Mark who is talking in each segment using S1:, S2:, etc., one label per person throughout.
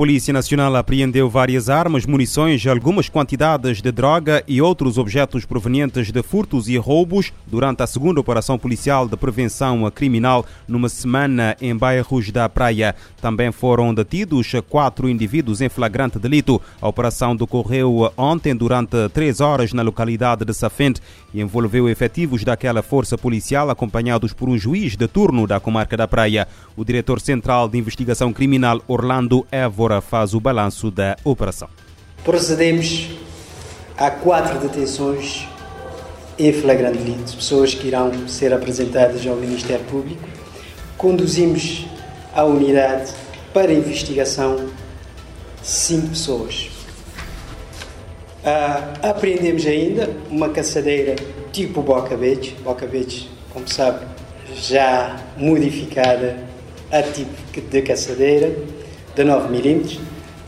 S1: A Polícia Nacional apreendeu várias armas, munições, algumas quantidades de droga e outros objetos provenientes de furtos e roubos durante a segunda operação policial de prevenção criminal numa semana em bairros da Praia. Também foram detidos quatro indivíduos em flagrante delito. A operação decorreu ontem durante três horas na localidade de Safente e envolveu efetivos daquela força policial acompanhados por um juiz de turno da comarca da Praia. O diretor central de investigação criminal Orlando Evo Faz o balanço da operação.
S2: Procedemos a quatro detenções em flagrante delito, pessoas que irão ser apresentadas ao Ministério Público. Conduzimos a unidade para investigação cinco pessoas. Ah, apreendemos ainda uma caçadeira tipo Boca Beach, Boca Beach, como sabe, já modificada a tipo de caçadeira de 9 mm,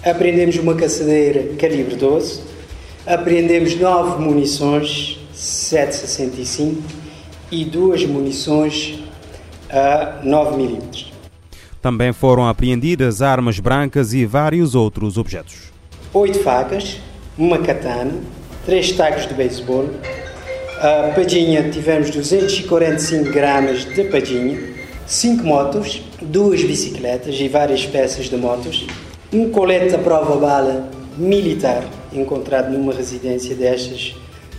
S2: apreendemos uma caçadeira calibre 12, apreendemos 9 munições 7,65 e duas munições a 9 mm.
S1: Também foram apreendidas armas brancas e vários outros objetos.
S2: Oito facas, uma katana, três tacos de beisebol, a padinha tivemos 245 gramas de padinha, cinco motos, duas bicicletas e várias peças de motos, um colete à prova-bala militar encontrado numa residência destas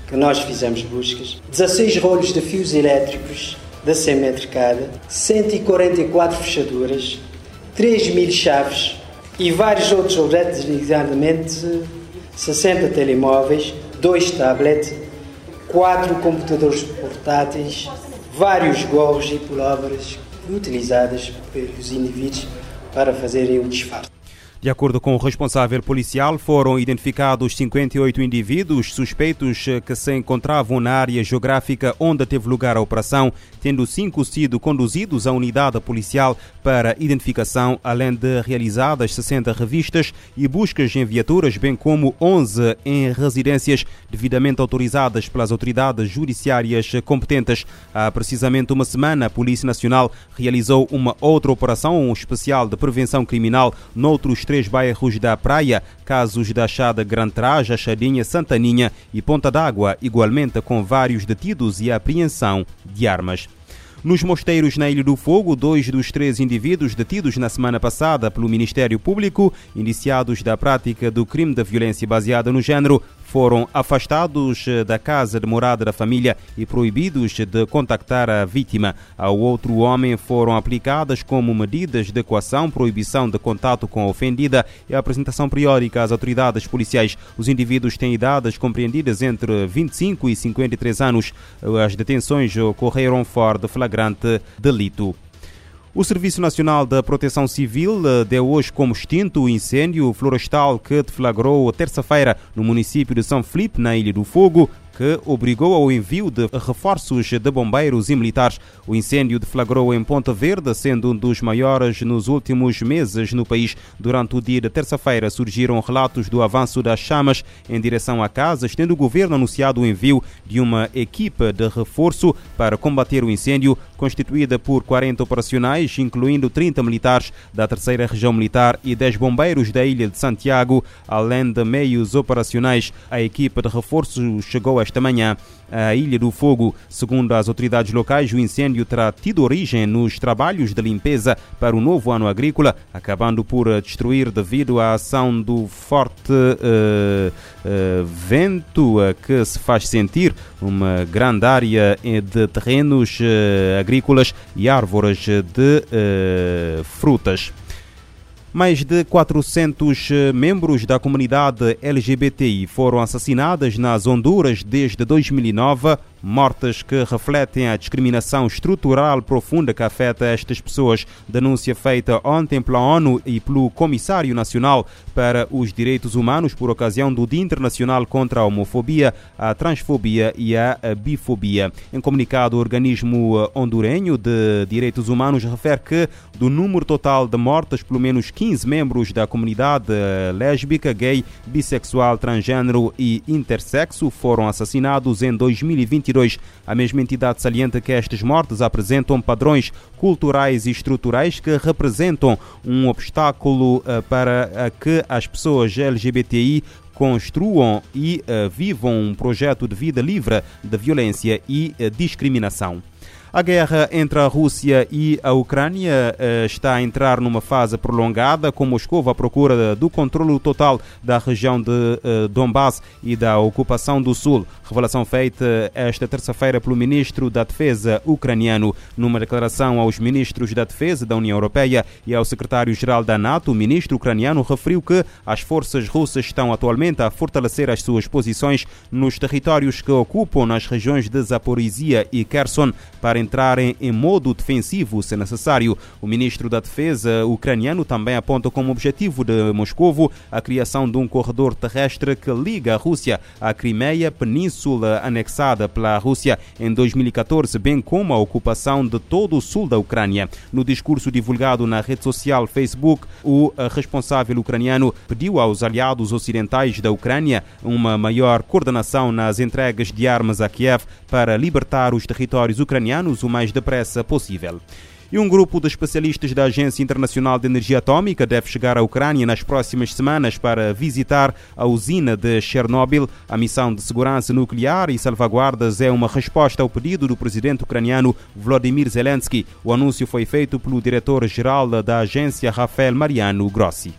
S2: que nós fizemos buscas, 16 rolos de fios elétricos da 100 metros cada, 144 fechaduras, 3 mil chaves e vários outros objetos, exatamente 60 telemóveis, dois tablets, quatro computadores portáteis, vários gorros e pullovers utilizadas pelos indivíduos para fazerem o disfarce.
S1: De acordo com o responsável policial, foram identificados 58 indivíduos suspeitos que se encontravam na área geográfica onde teve lugar a operação, tendo cinco sido conduzidos à unidade policial para identificação, além de realizadas 60 revistas e buscas em viaturas, bem como 11 em residências devidamente autorizadas pelas autoridades judiciárias competentes. Há precisamente uma semana, a Polícia Nacional realizou uma outra operação especial de prevenção criminal noutros três bairros da Praia, casos da Chada Gran Traja, Chadinha, Santaninha e Ponta d'Água, igualmente com vários detidos e apreensão de armas. Nos mosteiros na Ilha do Fogo, dois dos três indivíduos detidos na semana passada pelo Ministério Público, indiciados da prática do crime de violência baseada no género, foram afastados eh, da casa de morada da família e proibidos de contactar a vítima. Ao outro homem foram aplicadas como medidas de coação, proibição de contato com a ofendida e a apresentação periódica às autoridades policiais. Os indivíduos têm idades compreendidas entre 25 e 53 anos. As detenções ocorreram fora de flagrante delito. O Serviço Nacional da Proteção Civil eh, deu hoje como extinto o incêndio florestal que deflagrou terça-feira no município de São Felipe, na Ilha do Fogo, que obrigou ao envio de reforços de bombeiros e militares. O incêndio deflagrou em Ponta Verde, sendo um dos maiores nos últimos meses no país. Durante o dia de terça-feira surgiram relatos do avanço das chamas em direção a casas, tendo o governo anunciado o envio de uma equipa de reforço para combater o incêndio, constituída por 40 operacionais, incluindo 30 militares da Terceira Região Militar e 10 bombeiros da Ilha de Santiago, além de meios operacionais. A equipa de reforço chegou a esta manhã a Ilha do Fogo. Segundo as autoridades locais, o incêndio terá tido origem nos trabalhos de limpeza para o novo ano agrícola, acabando por destruir devido à ação do forte uh, uh, vento que se faz sentir uma grande área de terrenos uh, agrícolas e árvores de frutas. Mais de 400 eh, membros da comunidade LGBTI foram assassinados nas Honduras desde 2009 mortes que refletem a discriminação estrutural profunda que afeta estas pessoas. Denúncia feita ontem pela ONU e pelo Comissário Nacional para os Direitos Humanos por ocasião do Dia Internacional contra a Homofobia, a Transfobia e a Bifobia. Em comunicado, o organismo hondurenho de Direitos Humanos refere que do número total de mortes, pelo menos 15 membros da comunidade lésbica, gay, bissexual, transgênero e intersexo foram assassinados em 2022 2022. A mesma entidade salienta que estas mortes apresentam padrões culturais e estruturais que representam um obstáculo uh, para uh, que as pessoas LGBTI construam e uh, vivam um projeto de vida livre de violência e discriminação. A guerra entre a Rússia e a Ucrânia uh, está a entrar numa fase prolongada, com Moscou à procura do controle total da região de uh, Donbass e da ocupação do sul. Revelação feita esta terça-feira pelo ministro da Defesa ucraniano. Numa declaração aos ministros da Defesa da União Europeia e ao secretário-geral da NATO, o ministro ucraniano referiu que as forças russas estão atualmente a fortalecer as suas posições nos territórios que ocupam nas regiões de Zaporizhia e Kherson para entrarem em modo defensivo se necessário. O ministro da Defesa ucraniano também aponta como objetivo de Moscovo a criação de um corredor terrestre que liga a Rússia à Crimeia, península anexada pela Rússia em 2014, bem como a ocupação de todo o sul da Ucrânia. No discurso divulgado na rede social Facebook, o responsável ucraniano pediu aos aliados ocidentais da Ucrânia uma maior coordenação nas entregas de armas a Kiev para libertar os territórios ucranianos o mais depressa possível. E um grupo de especialistas da Agência Internacional de Energia Atômica deve chegar à Ucrânia nas próximas semanas para visitar a usina de Chernobyl. A missão de segurança nuclear e salvaguardas é uma resposta ao pedido do presidente ucraniano Vladimir Zelensky. O anúncio foi feito pelo diretor-geral da agência, Rafael Mariano Grossi.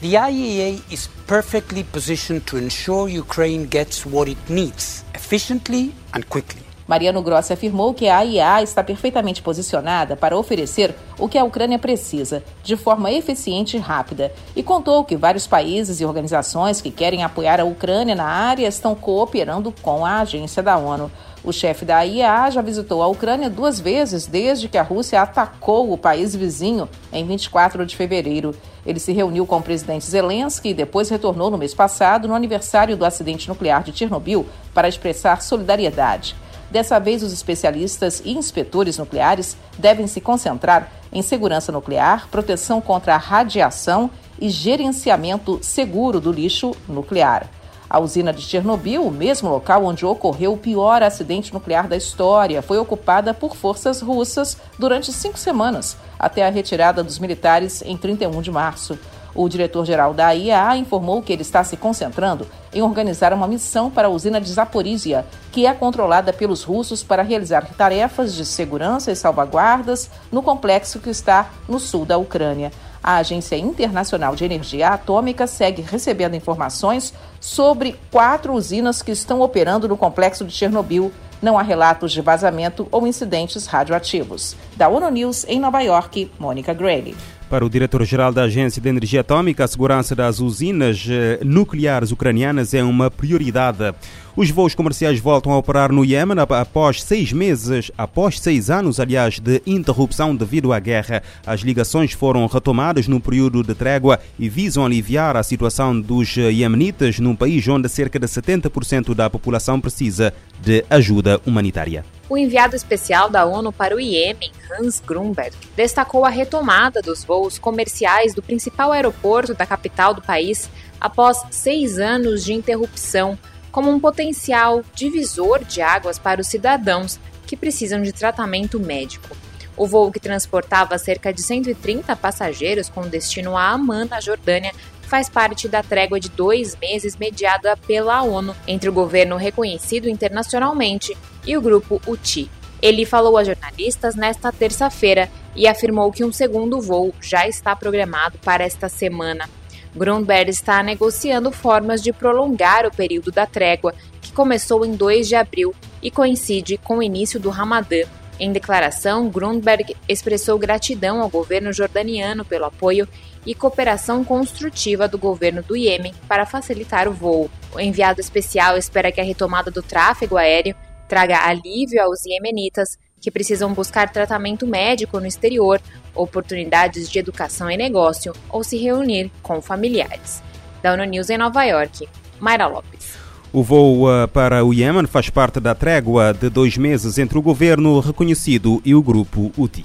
S3: The IAEA is perfectly positioned to ensure Ukraine gets what it needs efficiently and quickly.
S4: Mariano Grossi afirmou que a AIA está perfeitamente posicionada para oferecer o que a Ucrânia precisa, de forma eficiente e rápida, e contou que vários países e organizações que querem apoiar a Ucrânia na área estão cooperando com a agência da ONU. O chefe da AIA já visitou a Ucrânia duas vezes desde que a Rússia atacou o país vizinho em 24 de fevereiro. Ele se reuniu com o presidente Zelensky e depois retornou no mês passado, no aniversário do acidente nuclear de Chernobyl, para expressar solidariedade. Dessa vez, os especialistas e inspetores nucleares devem se concentrar em segurança nuclear, proteção contra a radiação e gerenciamento seguro do lixo nuclear. A usina de Chernobyl, o mesmo local onde ocorreu o pior acidente nuclear da história, foi ocupada por forças russas durante cinco semanas, até a retirada dos militares em 31 de março. O diretor-geral da IAA informou que ele está se concentrando em organizar uma missão para a usina de Zaporizhia, que é controlada pelos russos para realizar tarefas de segurança e salvaguardas no complexo que está no sul da Ucrânia. A Agência Internacional de Energia Atômica segue recebendo informações sobre quatro usinas que estão operando no complexo de Chernobyl. Não há relatos de vazamento ou incidentes radioativos. Da ONU News, em Nova York, Mônica Grayle.
S1: Para o diretor-geral da Agência de Energia Atômica, a segurança das usinas nucleares ucranianas é uma prioridade. Os voos comerciais voltam a operar no Iêmen após seis meses, após seis anos, aliás, de interrupção devido à guerra. As ligações foram retomadas num período de trégua e visam aliviar a situação dos iemenitas num país onde cerca de 70% da população precisa de ajuda humanitária.
S5: O enviado especial da ONU para o Iêmen, Hans Grunberg, destacou a retomada dos voos comerciais do principal aeroporto da capital do país após seis anos de interrupção como um potencial divisor de águas para os cidadãos que precisam de tratamento médico. O voo que transportava cerca de 130 passageiros com destino a Amman, na Jordânia, faz parte da trégua de dois meses mediada pela ONU entre o governo reconhecido internacionalmente e o grupo UTI. Ele falou a jornalistas nesta terça-feira e afirmou que um segundo voo já está programado para esta semana. Grunberg está negociando formas de prolongar o período da trégua, que começou em 2 de abril e coincide com o início do Ramadã. Em declaração, Grunberg expressou gratidão ao governo jordaniano pelo apoio e cooperação construtiva do governo do Iêmen para facilitar o voo. O enviado especial espera que a retomada do tráfego aéreo traga alívio aos iemenitas que precisam buscar tratamento médico no exterior, oportunidades de educação e negócio ou se reunir com familiares. Da ONU News em Nova York, Mayra Lopes.
S1: O voo uh, para o Iêmen faz parte da trégua de dois meses entre o governo reconhecido e o grupo Houthi.